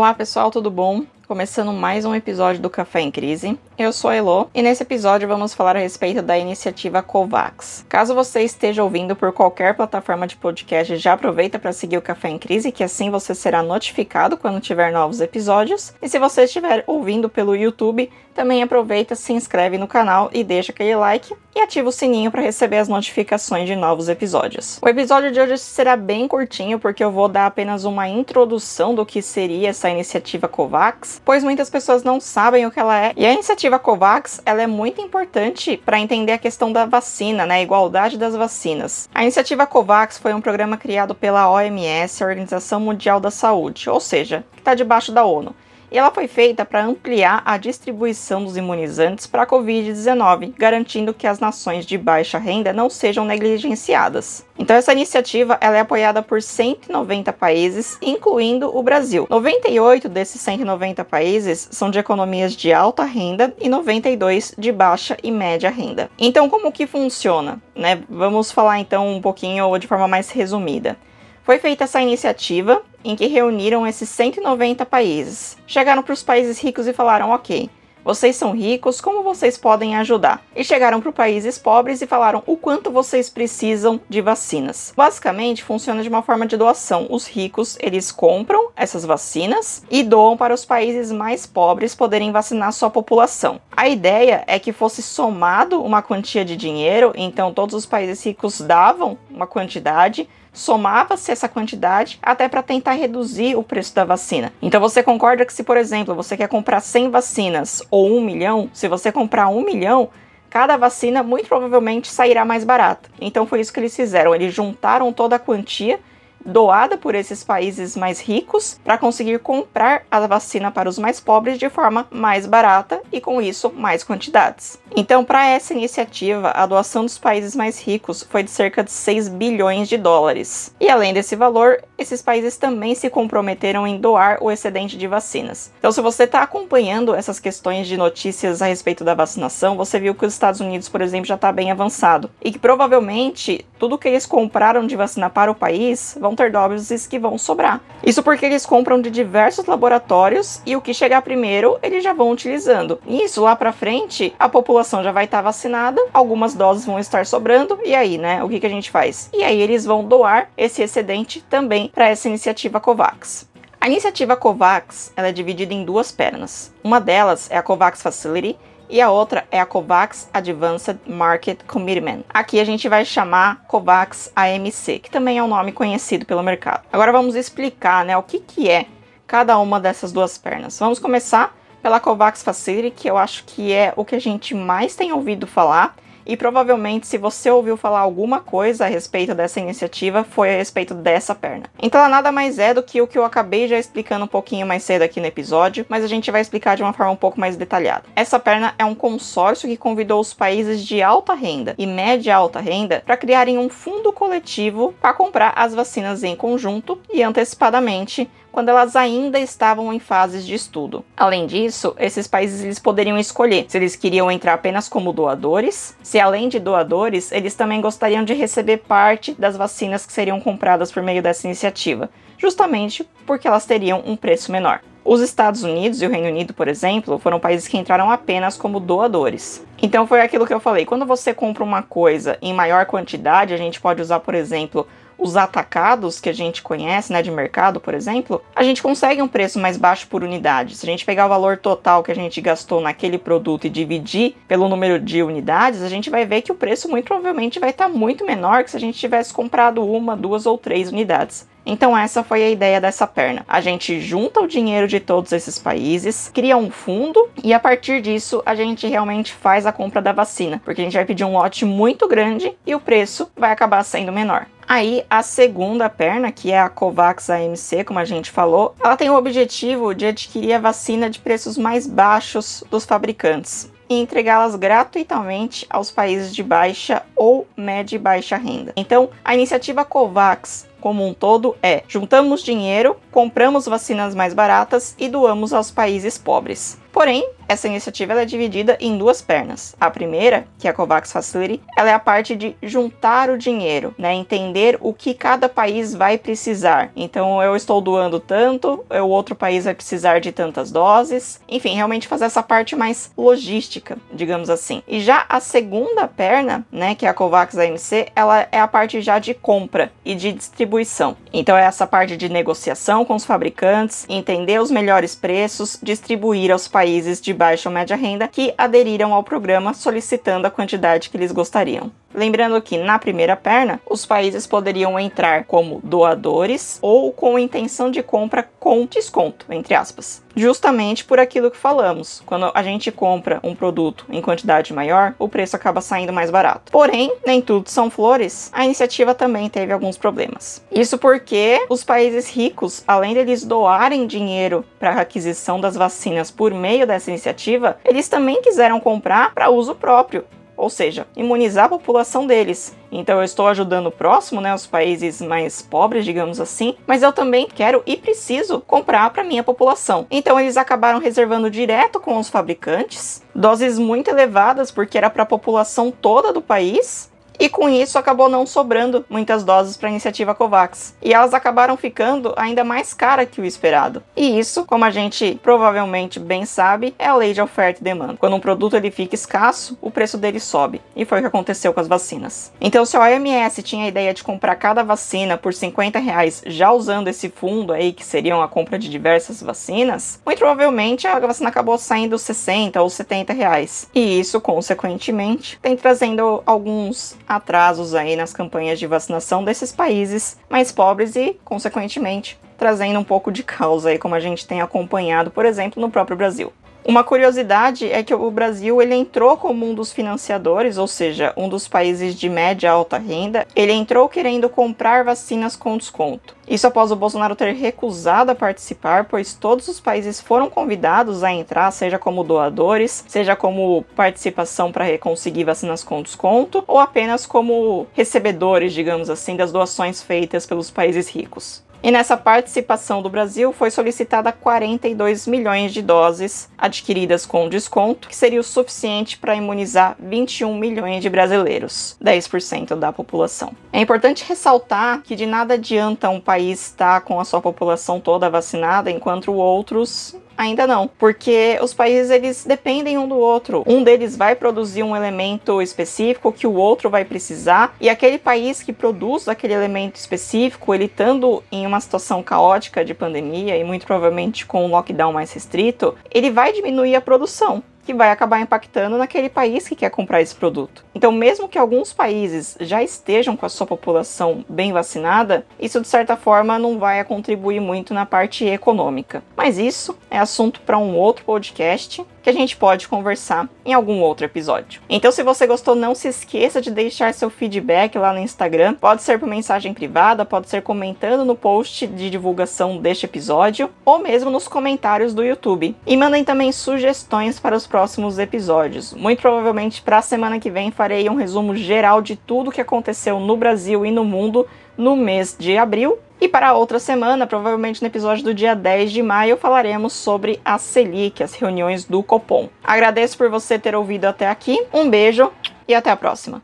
Olá pessoal, tudo bom? Começando mais um episódio do Café em Crise. Eu sou a Elo e nesse episódio vamos falar a respeito da iniciativa COVAX. Caso você esteja ouvindo por qualquer plataforma de podcast, já aproveita para seguir o Café em Crise, que assim você será notificado quando tiver novos episódios. E se você estiver ouvindo pelo YouTube, também aproveita, se inscreve no canal e deixa aquele like e ativa o sininho para receber as notificações de novos episódios. O episódio de hoje será bem curtinho porque eu vou dar apenas uma introdução do que seria essa iniciativa COVAX, pois muitas pessoas não sabem o que ela é. E a iniciativa COVAX, ela é muito importante para entender a questão da vacina, né, a igualdade das vacinas. A iniciativa COVAX foi um programa criado pela OMS, a Organização Mundial da Saúde, ou seja, que está debaixo da ONU e ela foi feita para ampliar a distribuição dos imunizantes para a Covid-19, garantindo que as nações de baixa renda não sejam negligenciadas. Então essa iniciativa ela é apoiada por 190 países, incluindo o Brasil. 98 desses 190 países são de economias de alta renda e 92 de baixa e média renda. Então como que funciona? Né? Vamos falar então um pouquinho de forma mais resumida. Foi feita essa iniciativa em que reuniram esses 190 países. Chegaram para os países ricos e falaram: ok, vocês são ricos, como vocês podem ajudar? E chegaram para os países pobres e falaram o quanto vocês precisam de vacinas. Basicamente, funciona de uma forma de doação. Os ricos, eles compram essas vacinas e doam para os países mais pobres poderem vacinar sua população. A ideia é que fosse somado uma quantia de dinheiro, então todos os países ricos davam uma quantidade somava-se essa quantidade até para tentar reduzir o preço da vacina. Então você concorda que se, por exemplo, você quer comprar 100 vacinas ou 1 milhão, se você comprar 1 milhão, cada vacina muito provavelmente sairá mais barata. Então foi isso que eles fizeram, eles juntaram toda a quantia doada por esses países mais ricos para conseguir comprar a vacina para os mais pobres de forma mais barata e com isso mais quantidades. Então, para essa iniciativa, a doação dos países mais ricos foi de cerca de 6 bilhões de dólares. E além desse valor, esses países também se comprometeram em doar o excedente de vacinas. Então, se você está acompanhando essas questões de notícias a respeito da vacinação, você viu que os Estados Unidos, por exemplo, já está bem avançado e que provavelmente tudo que eles compraram de vacina para o país vão ter doses que vão sobrar. Isso porque eles compram de diversos laboratórios e o que chegar primeiro eles já vão utilizando. Isso lá para frente, a população já vai estar tá vacinada, algumas doses vão estar sobrando e aí, né? O que, que a gente faz? E aí eles vão doar esse excedente também para essa iniciativa COVAX. A iniciativa COVAX ela é dividida em duas pernas. Uma delas é a COVAX Facility, e a outra é a COVAX Advanced Market Commitment. Aqui a gente vai chamar COVAX AMC, que também é um nome conhecido pelo mercado. Agora vamos explicar né, o que, que é cada uma dessas duas pernas. Vamos começar pela COVAX Facility, que eu acho que é o que a gente mais tem ouvido falar e provavelmente, se você ouviu falar alguma coisa a respeito dessa iniciativa, foi a respeito dessa perna. Então, ela nada mais é do que o que eu acabei já explicando um pouquinho mais cedo aqui no episódio, mas a gente vai explicar de uma forma um pouco mais detalhada. Essa perna é um consórcio que convidou os países de alta renda e média alta renda para criarem um fundo coletivo para comprar as vacinas em conjunto e antecipadamente quando elas ainda estavam em fases de estudo. Além disso, esses países eles poderiam escolher se eles queriam entrar apenas como doadores, se além de doadores, eles também gostariam de receber parte das vacinas que seriam compradas por meio dessa iniciativa, justamente porque elas teriam um preço menor. Os Estados Unidos e o Reino Unido, por exemplo, foram países que entraram apenas como doadores. Então foi aquilo que eu falei: quando você compra uma coisa em maior quantidade, a gente pode usar, por exemplo, os atacados que a gente conhece, né, de mercado, por exemplo, a gente consegue um preço mais baixo por unidade. Se a gente pegar o valor total que a gente gastou naquele produto e dividir pelo número de unidades, a gente vai ver que o preço muito provavelmente vai estar tá muito menor que se a gente tivesse comprado uma, duas ou três unidades. Então essa foi a ideia dessa perna. A gente junta o dinheiro de todos esses países, cria um fundo e a partir disso a gente realmente faz a compra da vacina, porque a gente vai pedir um lote muito grande e o preço vai acabar sendo menor. Aí a segunda perna, que é a Covax AMC, como a gente falou, ela tem o objetivo de adquirir a vacina de preços mais baixos dos fabricantes e entregá-las gratuitamente aos países de baixa ou média e baixa renda. Então, a iniciativa COVAX como um todo é: juntamos dinheiro, compramos vacinas mais baratas e doamos aos países pobres. Porém, essa iniciativa é dividida em duas pernas. A primeira, que é a COVAX Facility, ela é a parte de juntar o dinheiro, né? Entender o que cada país vai precisar. Então, eu estou doando tanto, o outro país vai precisar de tantas doses. Enfim, realmente fazer essa parte mais logística, digamos assim. E já a segunda perna, né, que é a COVAX AMC, ela é a parte já de compra e de distribuição. Então, é essa parte de negociação com os fabricantes, entender os melhores preços, distribuir aos países de baixa ou média renda que aderiram ao programa solicitando a quantidade que eles gostariam. Lembrando que na primeira perna, os países poderiam entrar como doadores ou com intenção de compra com desconto, entre aspas. Justamente por aquilo que falamos. Quando a gente compra um produto em quantidade maior, o preço acaba saindo mais barato. Porém, nem tudo são flores, a iniciativa também teve alguns problemas. Isso porque os países ricos, além deles doarem dinheiro para a aquisição das vacinas por meio dessa iniciativa, eles também quiseram comprar para uso próprio ou seja, imunizar a população deles. Então eu estou ajudando o próximo, né, os países mais pobres, digamos assim, mas eu também quero e preciso comprar para minha população. Então eles acabaram reservando direto com os fabricantes doses muito elevadas porque era para a população toda do país e com isso acabou não sobrando muitas doses para a iniciativa COVAX. E elas acabaram ficando ainda mais cara que o esperado. E isso, como a gente provavelmente bem sabe, é a lei de oferta e demanda. Quando um produto ele fica escasso, o preço dele sobe. E foi o que aconteceu com as vacinas. Então, se a OMS tinha a ideia de comprar cada vacina por 50 reais, já usando esse fundo aí, que seriam a compra de diversas vacinas, muito provavelmente a vacina acabou saindo 60 ou 70 reais. E isso, consequentemente, tem trazendo alguns atrasos aí nas campanhas de vacinação desses países mais pobres e, consequentemente, trazendo um pouco de causa aí, como a gente tem acompanhado, por exemplo, no próprio Brasil. Uma curiosidade é que o Brasil ele entrou como um dos financiadores, ou seja, um dos países de média alta renda. Ele entrou querendo comprar vacinas com desconto. Isso após o Bolsonaro ter recusado a participar, pois todos os países foram convidados a entrar, seja como doadores, seja como participação para conseguir vacinas com desconto, ou apenas como recebedores, digamos assim, das doações feitas pelos países ricos. E nessa participação do Brasil foi solicitada 42 milhões de doses adquiridas com desconto, que seria o suficiente para imunizar 21 milhões de brasileiros, 10% da população. É importante ressaltar que de nada adianta um país estar com a sua população toda vacinada enquanto outros Ainda não, porque os países eles dependem um do outro. Um deles vai produzir um elemento específico que o outro vai precisar, e aquele país que produz aquele elemento específico, ele estando em uma situação caótica de pandemia e muito provavelmente com um lockdown mais restrito, ele vai diminuir a produção que vai acabar impactando naquele país que quer comprar esse produto. Então, mesmo que alguns países já estejam com a sua população bem vacinada, isso de certa forma não vai contribuir muito na parte econômica. Mas isso é assunto para um outro podcast que a gente pode conversar em algum outro episódio. Então, se você gostou, não se esqueça de deixar seu feedback lá no Instagram. Pode ser por mensagem privada, pode ser comentando no post de divulgação deste episódio ou mesmo nos comentários do YouTube. E mandem também sugestões para os próximos episódios. Muito provavelmente para a semana que vem farei um resumo geral de tudo que aconteceu no Brasil e no mundo no mês de abril e para a outra semana, provavelmente no episódio do dia 10 de maio, falaremos sobre a Selic, as reuniões do Copom. Agradeço por você ter ouvido até aqui, um beijo e até a próxima.